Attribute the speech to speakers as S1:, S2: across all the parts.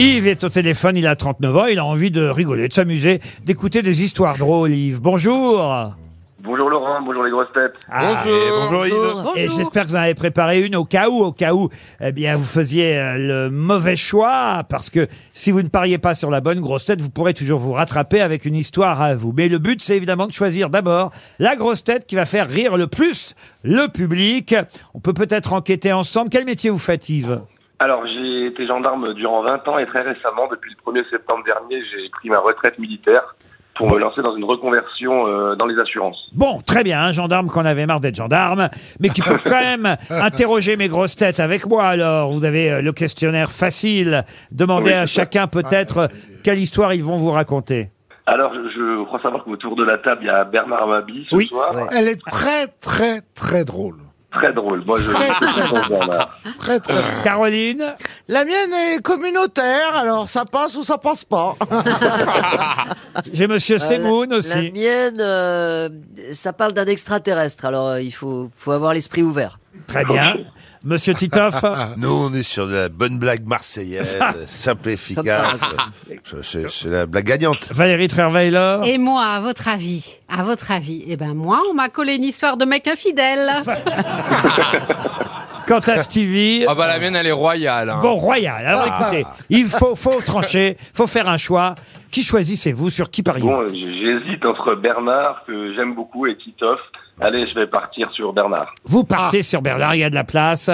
S1: Yves est au téléphone, il a 39 ans, il a envie de rigoler, de s'amuser, d'écouter des histoires drôles. Yves, bonjour
S2: Bonjour Laurent, bonjour les grosses têtes.
S1: Ah,
S3: bonjour Yves.
S1: Et j'espère que vous en avez préparé une au cas où, au cas où, eh bien, vous faisiez euh, le mauvais choix, parce que si vous ne pariez pas sur la bonne grosse tête, vous pourrez toujours vous rattraper avec une histoire à vous. Mais le but, c'est évidemment de choisir d'abord la grosse tête qui va faire rire le plus le public. On peut peut-être enquêter ensemble. Quel métier vous faites, Yves?
S2: Alors j'ai été gendarme durant 20 ans et très récemment, depuis le 1er septembre dernier, j'ai pris ma retraite militaire pour me lancer dans une reconversion euh, dans les assurances.
S1: Bon, très bien, un gendarme qu'on avait marre d'être gendarme, mais qui peut quand même interroger mes grosses têtes avec moi. Alors, vous avez euh, le questionnaire facile. Demandez
S2: Oui,
S1: à
S2: c'est ça.
S1: chacun peut-être euh, quelle histoire ils vont vous raconter.
S2: Alors je, je crois savoir qu'autour de la table, il y a Bernard Mabi ce
S1: Oui.
S2: soir.
S3: Elle est très, très, très drôle.
S2: Très drôle. Moi je
S3: Très,
S2: je
S3: très drôle.
S1: Caroline
S4: La mienne est communautaire, alors ça passe ou ça passe pas.
S1: J'ai Monsieur
S5: Euh,
S1: Semoun
S5: la- La
S1: aussi.
S5: mienne, euh, ça parle d'un extraterrestre, alors euh, il faut, faut avoir l'esprit ouvert.
S1: Très bien. Monsieur Titoff
S6: Nous, on est sur de la bonne blague marseillaise, simple et efficace. Je- C'est c'est la blague gagnante.
S1: Valérie Trierweiler
S7: Et moi, à votre avis, à votre avis, eh ben moi, on m'a collé une histoire de mec infidèle.
S1: Quant à Stevie
S8: Ah bah la mienne elle est royale. hein.
S1: Bon, royal. Alors écoutez, il faut, faut trancher, faut faire un choix. Qui choisissez-vous? Sur qui pariez-vous
S2: Bon, j'hésite entre Bernard que j'aime beaucoup et Titoff. Allez, je vais partir sur Bernard.
S1: Vous partez sur Bernard, il y a de la place.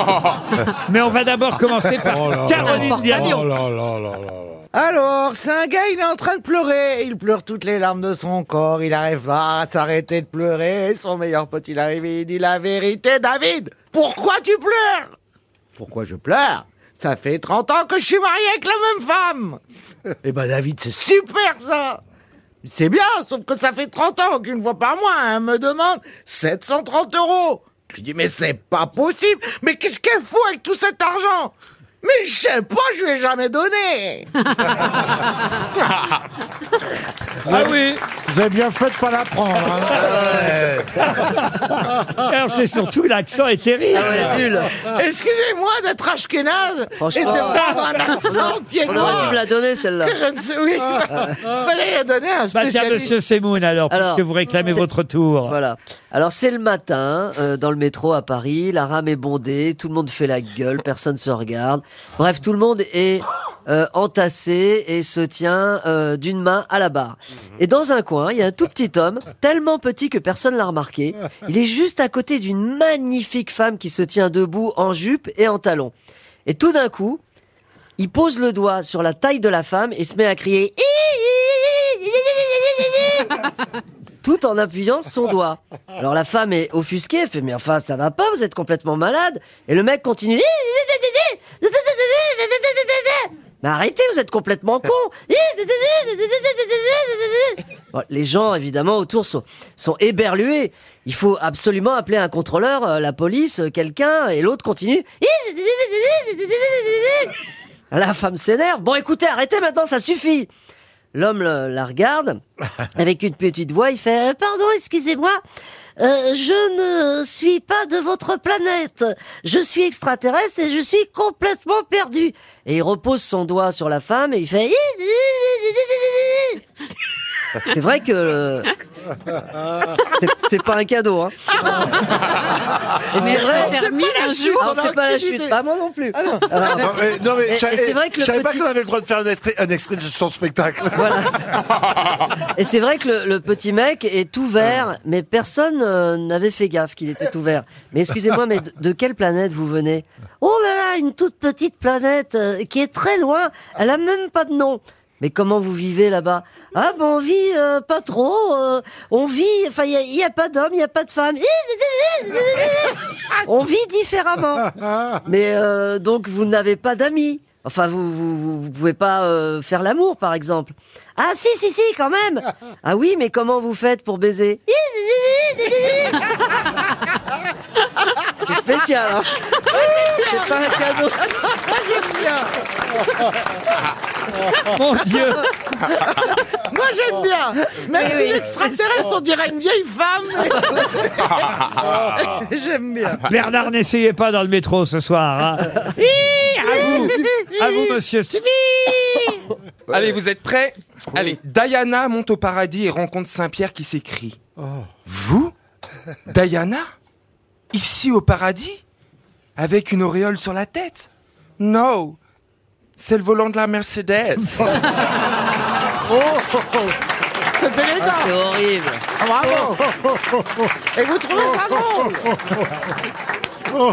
S1: Mais on va d'abord commencer par Caroline Diamant.
S3: Oh.
S4: Alors, c'est un gars, il est en train de pleurer. Il pleure toutes les larmes de son corps. Il arrive pas à s'arrêter de pleurer. Son meilleur pote, il arrive et il dit la vérité, David. Pourquoi tu pleures? Pourquoi je pleure? Ça fait 30 ans que je suis marié avec la même femme. Eh ben, David, c'est super ça. C'est bien, sauf que ça fait 30 ans qu'une fois par mois, elle me demande 730 euros. Je lui dis, mais c'est pas possible. Mais qu'est-ce qu'elle fout avec tout cet argent? Mais je sais pas, je lui ai jamais donné.
S1: Ah oui
S3: Vous avez bien fait de pas la prendre. hein.
S1: Alors c'est surtout l'accent est terrible.
S5: Ah.
S4: Excusez-moi d'être ashkénaze et de prendre un accent de pied
S5: On aurait dû me la donner celle-là.
S4: que je ne sais, oui. Fallait la donner à un
S1: Bah tiens,
S4: spécialiste.
S1: monsieur Semoun, alors,
S5: Alors,
S1: puisque vous réclamez
S5: c'est-
S1: votre tour.
S5: Voilà. Alors c'est le matin euh, dans le métro à Paris, la rame est bondée, tout le monde fait la gueule, personne se regarde. Bref, tout le monde est euh, entassé et se tient euh, d'une main à la barre. Et dans un coin, il y a un tout petit homme, tellement petit que personne l'a remarqué. Il est juste à côté d'une magnifique femme qui se tient debout en jupe et en talons. Et tout d'un coup, il pose le doigt sur la taille de la femme et se met à crier tout en appuyant son doigt. Alors la femme est offusquée, elle fait mais enfin ça va pas, vous êtes complètement malade. Et le mec continue. Mais arrêtez, vous êtes complètement con. Bon, les gens évidemment autour sont, sont éberlués. Il faut absolument appeler un contrôleur, euh, la police, euh, quelqu'un, et l'autre continue. La femme s'énerve. Bon, écoutez, arrêtez maintenant, ça suffit. L'homme la regarde avec une petite voix. Il fait Euh, Pardon, excusez-moi. Euh, je ne suis pas de votre planète. Je suis extraterrestre et je suis complètement perdu. Et il repose son doigt sur la femme et il fait. C'est vrai que euh, c'est- pas un cadeau. Hein. Et c'est vrai.
S7: termine un jour.
S5: Alors, c'est pas la chute, pas moi non plus. Alors,
S6: Non mais, non, mais
S5: Et-
S6: je
S5: c'est vrai que
S6: je
S5: le
S6: savais pas
S5: petit-
S6: qu'on avait le droit de faire un extrait, un extrait de son spectacle.
S5: Voilà. Et c'est vrai que le, le petit mec est ouvert, mais personne euh, n'avait fait gaffe qu'il était ouvert. Mais excusez-moi, mais de, de quelle planète vous venez? Oh là là, une toute petite planète euh, qui est très loin. Elle a même pas de nom. Mais comment vous vivez là-bas? Ah ben on vit euh, pas trop. euh, on vit, enfin il y, a- pas d'hommes, il y a pas de femmes. On vit différemment. Mais euh, donc vous n'avez pas d'amis. Enfin, vous, vous, vous, vous pouvez pas euh, faire l'amour, par exemple. Ah si, si, si, quand même. Ah oui, mais comment vous faites pour baiser? spécial, hein C'est pas un cadeau.
S1: Mon Dieu
S4: Moi, j'aime bien. Même si l'extraterrestre, on dirait une vieille femme. J'aime bien.
S1: Bernard, n'essayez pas dans le métro ce soir. hein. Hi, À vous, à vous, monsieur Stevie.
S8: Allez, vous êtes prêts Allez, Diana monte au paradis et rencontre Saint-Pierre qui s'écrie. Vous Diana Ici au paradis Avec une auréole sur la tête Non C'est le volant de la Mercedes.
S4: Oh, C'est élégant.
S5: Ah, c'est horrible.
S4: Ah, bravo. Et vous trouvez ça drôle?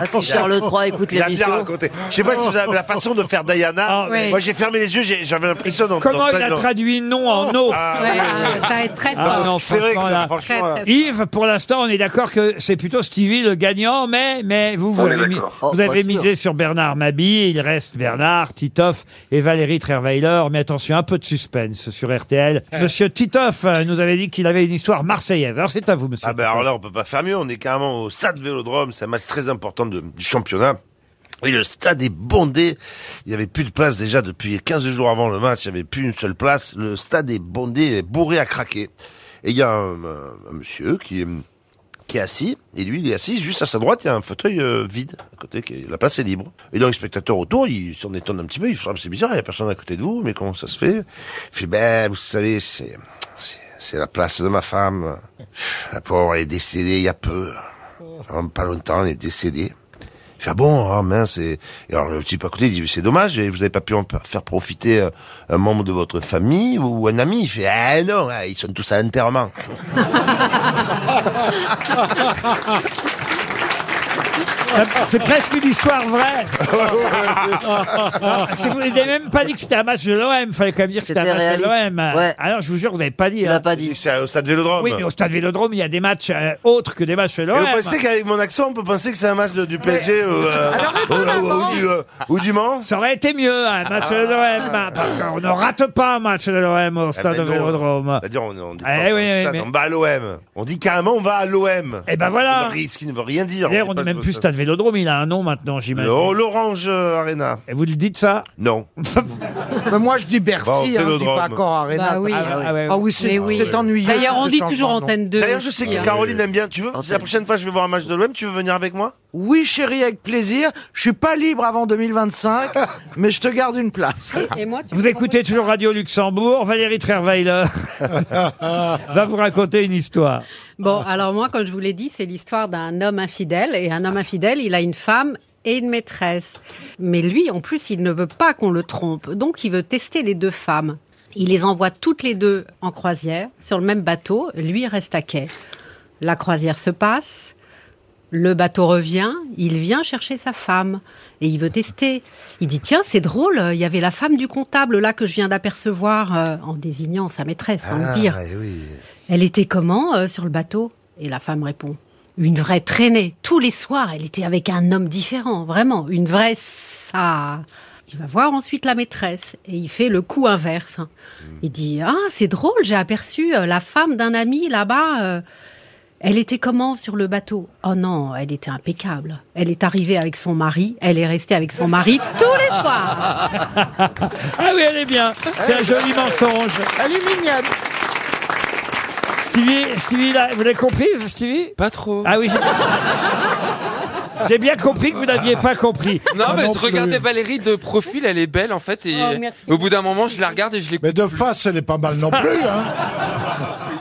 S5: Ah, si Charles III écoute
S6: Il a bien
S5: l'émission.
S6: raconté. Je sais pas si vous avez la façon de faire Diana.
S1: Ah,
S7: oui.
S6: Moi, j'ai fermé les yeux, j'ai- j'avais l'impression d'en-
S1: Comment
S6: d'en-
S1: il a
S6: d'en-
S1: traduit non en no
S6: Ah,
S7: Ouais, ah, ça va être très
S1: Ah,
S7: fort.
S1: non,
S6: C'est vrai que
S1: franchement, là.
S6: franchement,
S7: Très,
S6: euh,
S7: très
S1: Yves, pour l'instant, on est d'accord que c'est plutôt Stevie le gagnant, mais, mais vous, vous
S2: On est
S1: avez, mis-
S2: d'accord.
S5: Oh,
S1: avez
S5: pas
S1: misé sur Bernard Mabie. Il reste Bernard, Titoff et Valérie Trierweiler. Mais attention, un peu de suspense sur RTL. Monsieur Titoff euh, nous avait dit qu'il avait une histoire marseillaise. Alors c'est à vous, monsieur.
S6: Ah ben alors là, on peut pas faire mieux. On est carrément au stade Vélodrome. C'est un match très important de- du championnat. Et le stade est bondé. Il y avait plus de place déjà depuis 15 jours avant le match. Il y avait plus une seule place. Le stade est bondé, bourré à craquer. Et il y a un, monsieur qui est, assis. Et lui, il est assis juste à sa droite. Il y a un fauteuil euh, vide à côté. La place est libre. Et donc les spectateurs autour, ils s'en étonnent un petit peu. Ils font, Ah, c'est bizarre, il y a personne à côté de vous. Mais comment ça se fait? Il fait, ben, vous savez, c'est- c'est la place de ma femme. La pauvre, elle est décédée il y a peu. Vraiment Pas longtemps, elle est. Il fait, ah bon, ah mince. Et, et alors le type à côté, il dit, c'est dommage, vous n'avez pas pu en faire profiter euh, un membre de votre famille ou un ami? Il fait, ah non, ah, ils sont tous à l'enterrement.
S1: C'est presque une histoire vraie. Ah, si vous n'avez même pas dit que c'était un match de l'OM, fallait quand même dire que c'était un
S5: C'était
S1: match de
S5: réaliste.
S1: l'OM.
S5: Ouais.
S1: Alors je vous jure, vous n'avez pas dit. Hein.
S5: dit.
S6: C'est au stade Vélodrome.
S1: Oui, mais au stade Vélodrome, il y a des matchs euh, autres que des matchs de
S6: Et
S1: l'OM.
S6: vous pensez qu'avec mon accent, on peut penser que c'est un match de- du PSG ou, euh, ou- ou- ou du, euh, ou du Mans?
S1: Ça aurait été mieux, un match de l'OM, parce qu'on ne rate pas un match de l'OM au stade
S6: ben non.
S1: Vélodrome.
S6: C'est-à-dire, on, on dit
S1: Eh
S6: pas,
S1: oui, oui,
S6: stade,
S1: mais-
S6: on va à l'OM. On dit carrément, on va à l'OM.
S1: Eh ben voilà.
S6: Ce qui ne veut rien dire.
S1: D'ailleurs, on
S6: dit
S1: n'est
S6: pas
S1: même plus stade Vélodrome, il a un nom maintenant, j'imagine.
S6: Oh, l'Orange euh, Arena.
S1: Et vous le dites ça
S6: Non.
S4: Mais moi, je dis Bercy,
S6: Bon,
S4: hein, je dis
S6: Vélodrome.
S4: pas encore Arena.
S7: Bah oui.
S1: Ah, ah ouais,
S4: Ah oui, c'est
S7: Mais oui.
S4: c'est ennuyeux.
S7: D'ailleurs, on
S4: ce
S7: dit
S4: changement
S7: toujours
S4: de nom.
S7: antenne 2.
S6: D'ailleurs, je sais que
S7: aussi,
S6: Caroline aime bien. Tu veux la prochaine fois je vais voir un match de l'OM, tu veux venir avec moi?
S4: Oui, chérie, avec plaisir. Je suis pas libre avant 2025, mais je te garde une place.
S7: Et moi, tu
S1: Vous écoutez toujours Radio Luxembourg. Valérie Trierweiler va vous raconter une histoire.
S7: Bon, alors moi, comme je vous l'ai dit, c'est l'histoire d'un homme infidèle. Et un homme infidèle, il a une femme et une maîtresse. Mais lui, en plus, il ne veut pas qu'on le trompe. Donc, il veut tester les deux femmes. Il les envoie toutes les deux en croisière, sur le même bateau. Lui, il reste à quai. La croisière se passe. Le bateau revient, il vient chercher sa femme et il veut tester. Il dit tiens c'est drôle, il y avait la femme du comptable là que je viens d'apercevoir euh, en désignant sa maîtresse, sans le dire.
S6: oui.
S7: Elle était comment euh, sur le bateau? Et la femme répond Une vraie traînée. Tous les soirs, elle était avec un homme différent, vraiment, une vraie ça. Il va voir ensuite la maîtresse et il fait le coup inverse. Il dit Ah, c'est drôle, j'ai aperçu euh, la femme d'un ami là-bas. euh, elle était comment sur le bateau? Oh non, elle était impeccable. Elle est arrivée avec son mari, elle est restée avec son mari tous les soirs.
S1: Ah oui, elle est bien. C'est un joli mensonge.
S4: Elle est mignonne.
S1: Stevie, Stevie là, vous l'avez compris, Stevie?
S8: Pas trop.
S1: Ah oui, j'ai... j'ai bien compris que vous n'aviez pas compris.
S8: Non, mais
S3: non
S8: je regardais
S3: plus.
S8: Valérie de profil, elle est belle en fait. Et
S7: Oh, merci.
S8: au bout d'un moment, je la regarde et je l'écoute.
S3: Mais de face, elle est pas mal non plus. Hein.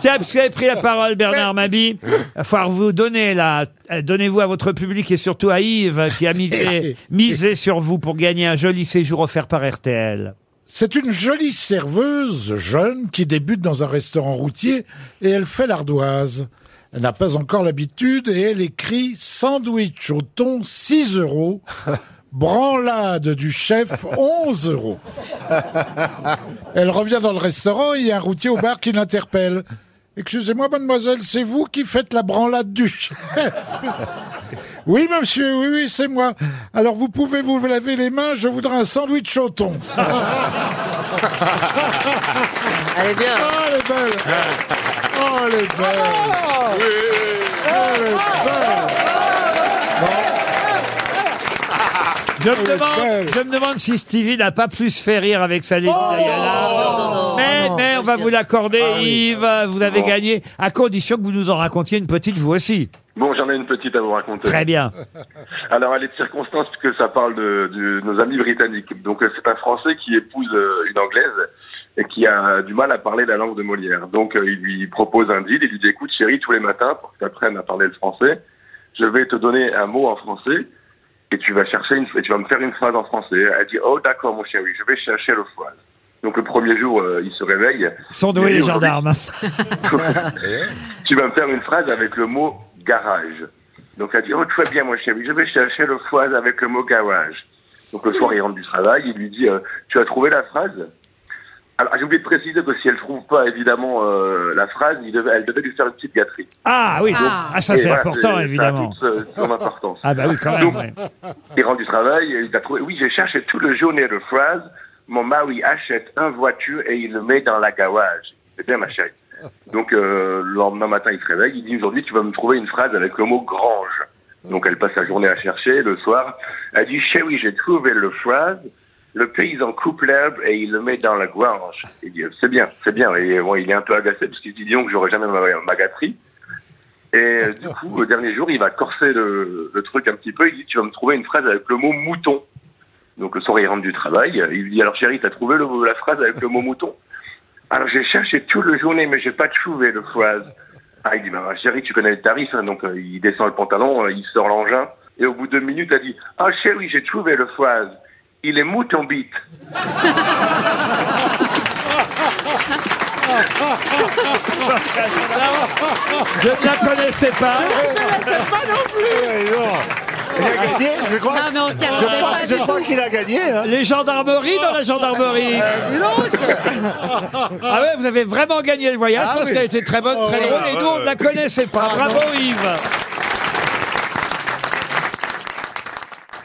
S1: Tiens, parce que vous avez pris la parole, Bernard Mabi, il va falloir vous donner là. euh, Donnez-vous à votre public et surtout à Yves qui a misé, misé sur vous pour gagner un joli séjour offert par RTL.
S3: C'est une jolie serveuse jeune qui débute dans un restaurant routier et elle fait l'ardoise. Elle n'a pas encore l'habitude et elle écrit sandwich au thon 6 euros, branlade du chef 11 euros. Elle revient dans le restaurant et il y a un routier au bar qui l'interpelle. Excusez-moi, mademoiselle, c'est vous qui faites la branlade du chef. Oui, monsieur, oui, oui, c'est moi. Alors, vous pouvez vous laver les mains, je voudrais un sandwich au thon.
S5: Elle est bien.
S3: Oh, elle est belle. Oh, elle est belle. Elle est belle
S1: Je me, demande,
S3: belle.
S1: je me demande si Stevie n'a pas plus fait rire avec sa ligne
S5: non,
S1: Mais,
S5: non.
S1: mais on va vous l'accorder,
S3: Ah oui.
S1: Yves. Vous avez gagné, à condition que vous nous en racontiez une petite vous aussi.
S2: Bon, j'en ai une petite à vous raconter.
S1: Très bien.
S2: Alors, elle est de circonstance puisque ça parle de, de nos amis britanniques. Donc, euh, c'est un Français qui épouse euh, une Anglaise et qui a du mal à parler la langue de Molière. Donc, euh, il lui propose un deal. Il lui dit, écoute, chérie, tous les matins, pour que tu apprennes à parler le français, je vais te donner un mot en français et tu vas chercher une, et tu vas me faire une phrase en français. Elle dit, oh, d'accord, mon chéri, je vais chercher le phrase. Donc, le premier jour, euh, il se réveille.
S1: Sont doués les gendarmes.
S2: tu vas me faire une phrase avec le mot garage. Donc elle dit, oh très bien mon chéri, je vais chercher le phrase avec le mot garage. Donc le soir il rentre du travail, il lui dit, euh, tu as trouvé la phrase? Alors j'ai oublié de préciser que si elle trouve pas évidemment euh, la phrase, il devait, elle devait lui faire une petite gâterie.
S1: Ah oui,
S7: Ah.
S1: ah, ça
S2: Et
S1: c'est
S2: voilà,
S1: important
S2: ça a
S1: évidemment.
S2: toute, euh, son importance.
S1: Ah bah oui, quand même.
S2: Donc,
S1: ouais.
S2: il rentre du travail, et il a trouvé, oui j'ai cherché toute la journée de phrase, mon mari achète un voiture et il le met dans la garage. C'est bien ma chérie. Donc euh, le lendemain matin, il se réveille, il dit aujourd'hui tu vas me trouver une phrase avec le mot grange. Donc elle passe la journée à chercher, le soir, elle dit chérie j'ai trouvé le phrase, le paysan coupe l'herbe et il le met dans la grange. Il dit c'est bien, c'est bien. Et bon, il est un peu agacé parce qu'il dit disons que j'aurai jamais ma, ma gâterie. Et euh, du coup, le dernier jour, il va corser le, le truc un petit peu. Il dit tu vas me trouver une phrase avec le mot mouton. Donc le soir, il rentre du travail. Il lui dit alors chérie, t'as trouvé le, la phrase avec le mot mouton? Alors j'ai cherché toute la journée, mais j'ai pas trouvé le phrase. Ah, il dit, bah, chérie, tu connais le tarif, hein, donc euh, il descend le pantalon, euh, il sort l'engin, et au bout de deux minutes, elle dit, ah chérie, j'ai trouvé le phrase. Il est mouton bite.
S1: Je ne la connaissais pas.
S9: Il a gagné, je crois.
S7: Non, mais on pas
S9: Je crois
S7: tout.
S9: qu'il a gagné. Hein.
S1: Les gendarmeries dans la gendarmerie. Ah ouais, vous avez vraiment gagné le voyage parce qu'elle était très bonne, très drôle et nous on ne la connaissait pas. Bravo Yves.